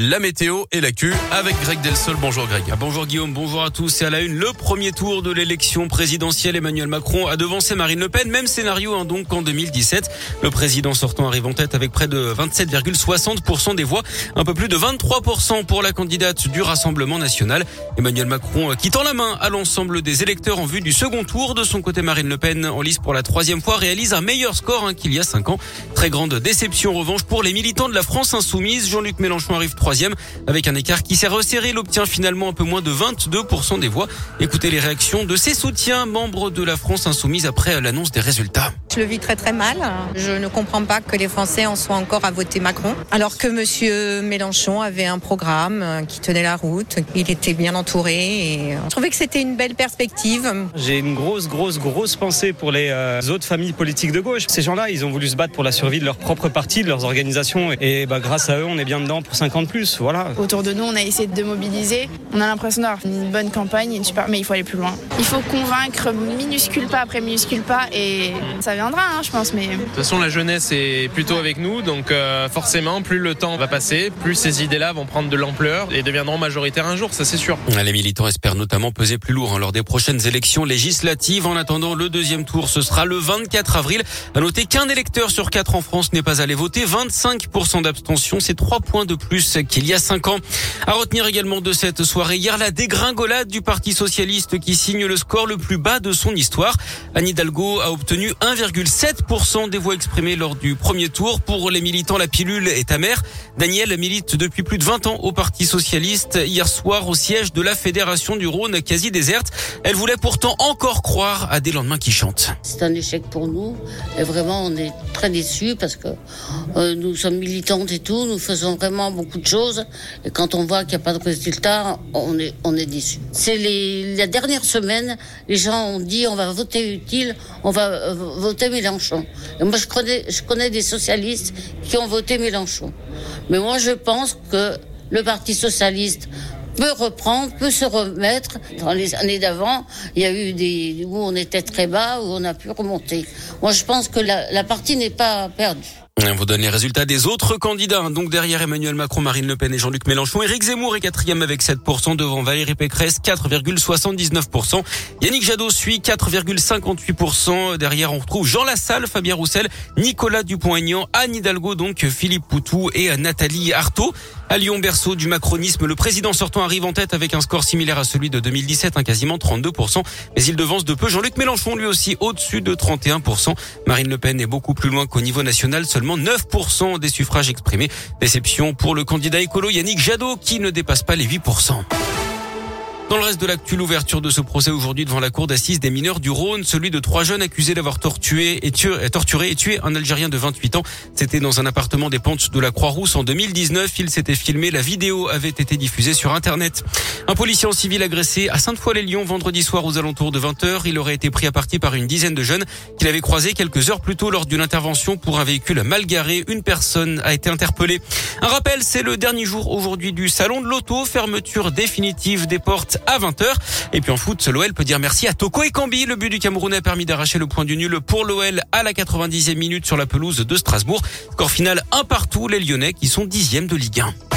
La météo et l'actu avec Greg Delsol. Bonjour Greg. Ah, bonjour Guillaume, bonjour à tous. Et à la une, le premier tour de l'élection présidentielle, Emmanuel Macron a devancé Marine Le Pen. Même scénario hein, donc qu'en 2017. Le président sortant arrive en tête avec près de 27,60% des voix. Un peu plus de 23% pour la candidate du Rassemblement national. Emmanuel Macron euh, quittant la main à l'ensemble des électeurs en vue du second tour. De son côté, Marine Le Pen, en lice pour la troisième fois, réalise un meilleur score hein, qu'il y a cinq ans. Très grande déception en revanche pour les militants de la France insoumise. Jean-Luc Mélenchon arrive troisième avec un écart qui s'est resserré. Il obtient finalement un peu moins de 22% des voix. Écoutez les réactions de ses soutiens, membres de la France insoumise après l'annonce des résultats. Je le vis très très mal. Je ne comprends pas que les Français en soient encore à voter Macron, alors que Monsieur Mélenchon avait un programme qui tenait la route. Il était bien entouré et je trouvais que c'était une belle perspective. J'ai une grosse grosse grosse pensée pour les euh, autres familles politiques de gauche. Ces gens-là, ils ont voulu se battre pour la survie de leur propre parti, de leurs organisations, et bah, grâce à eux, on est bien dedans pour 50 plus. Voilà. Autour de nous, on a essayé de mobiliser. On a l'impression d'avoir une bonne campagne, une super... mais il faut aller plus loin. Il faut convaincre minuscule pas après minuscule pas et ça viendra, hein, je pense. Mais... De toute façon, la jeunesse est plutôt avec nous, donc euh, forcément, plus le temps va passer, plus ces idées-là vont prendre de l'ampleur et deviendront majoritaires un jour, ça c'est sûr. Les militants espèrent notamment peser plus lourd hein, lors des prochaines élections législatives. En attendant le deuxième tour, ce sera le 24 avril. À noter qu'un électeur sur quatre en France n'est pas allé voter. 25% d'abstention, c'est trois points de plus qu'il y a cinq ans. À retenir également de cette soirée hier la dégringolade du Parti socialiste qui signe le score le plus bas de son histoire. Anne Hidalgo a obtenu 1,7% des voix exprimées lors du premier tour. Pour les militants, la pilule est amère. Daniel milite depuis plus de 20 ans au Parti socialiste. Hier soir, au siège de la Fédération du Rhône quasi déserte, elle voulait pourtant encore croire à des lendemains qui chantent. C'est un échec pour nous et vraiment on est très déçus parce que euh, nous sommes militantes et tout, nous faisons vraiment beaucoup de choses et quand on voit qu'il n'y a pas de résultat, on est, on est déçu. C'est la dernière semaine, les gens ont dit on va voter utile, on va euh, Mélenchon. Moi, je connais, des socialistes qui ont voté Mélenchon. Mais moi, je pense que le Parti socialiste peut reprendre, peut se remettre. Dans les années d'avant, il y a eu des où on était très bas, où on a pu remonter. Moi, je pense que la partie n'est pas perdue. On vous donne les résultats des autres candidats. Donc derrière Emmanuel Macron, Marine Le Pen et Jean-Luc Mélenchon, Éric Zemmour est quatrième avec 7% devant Valérie Pécresse 4,79%. Yannick Jadot suit 4,58%. Derrière on retrouve Jean Lassalle, Fabien Roussel, Nicolas Dupont-Aignan, Anne Hidalgo donc Philippe Poutou et Nathalie Arthaud. À Lyon, berceau du macronisme, le président sortant arrive en tête avec un score similaire à celui de 2017, un quasiment 32%. Mais il devance de peu Jean-Luc Mélenchon, lui aussi au-dessus de 31%. Marine Le Pen est beaucoup plus loin qu'au niveau national, seulement 9% des suffrages exprimés. Déception pour le candidat écolo Yannick Jadot qui ne dépasse pas les 8%. Dans le reste de l'actu, l'ouverture de ce procès aujourd'hui devant la cour d'assises des mineurs du Rhône, celui de trois jeunes accusés d'avoir torturé et tué, torturé et tué un Algérien de 28 ans. C'était dans un appartement des pentes de la Croix-Rousse en 2019. Il s'était filmé. La vidéo avait été diffusée sur Internet. Un policier en civil agressé à Sainte-Foy-les-Lyons vendredi soir aux alentours de 20h. Il aurait été pris à partie par une dizaine de jeunes qu'il avait croisés quelques heures plus tôt lors d'une intervention pour un véhicule mal garé. Une personne a été interpellée. Un rappel, c'est le dernier jour aujourd'hui du salon de l'auto. Fermeture définitive des portes à 20h. Et puis en foot, l'OL peut dire merci à Toko et Kambi. Le but du Camerounais a permis d'arracher le point du nul pour l'OL à la 90e minute sur la pelouse de Strasbourg. Score final un partout, les Lyonnais qui sont dixièmes de Ligue 1.